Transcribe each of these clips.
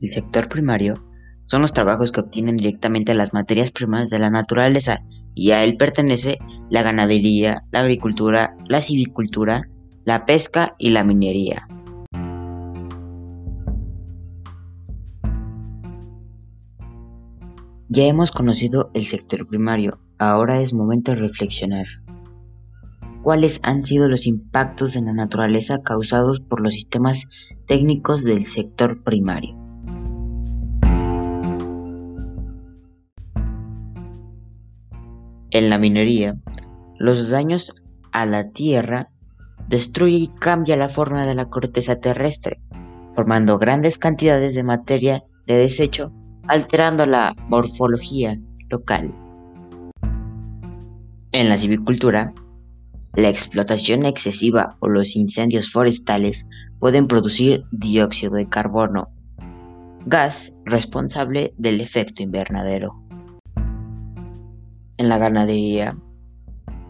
El sector primario son los trabajos que obtienen directamente las materias primas de la naturaleza y a él pertenece la ganadería, la agricultura, la civicultura, la pesca y la minería. Ya hemos conocido el sector primario, ahora es momento de reflexionar. ¿Cuáles han sido los impactos en la naturaleza causados por los sistemas técnicos del sector primario? En la minería, los daños a la tierra destruye y cambia la forma de la corteza terrestre, formando grandes cantidades de materia de desecho, alterando la morfología local. En la civicultura, la explotación excesiva o los incendios forestales pueden producir dióxido de carbono, gas responsable del efecto invernadero en la ganadería.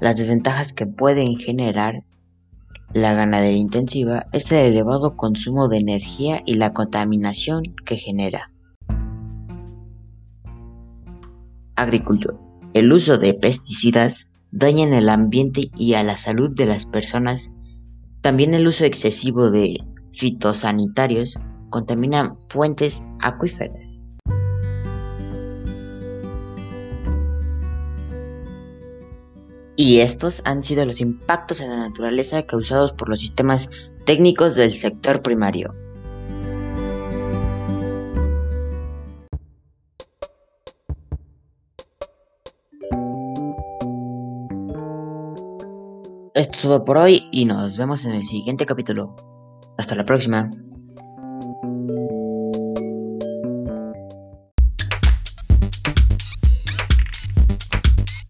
Las desventajas que pueden generar la ganadería intensiva es el elevado consumo de energía y la contaminación que genera. Agricultura. El uso de pesticidas daña el ambiente y a la salud de las personas. También el uso excesivo de fitosanitarios contamina fuentes acuíferas. Y estos han sido los impactos en la naturaleza causados por los sistemas técnicos del sector primario. Esto es todo por hoy y nos vemos en el siguiente capítulo. Hasta la próxima.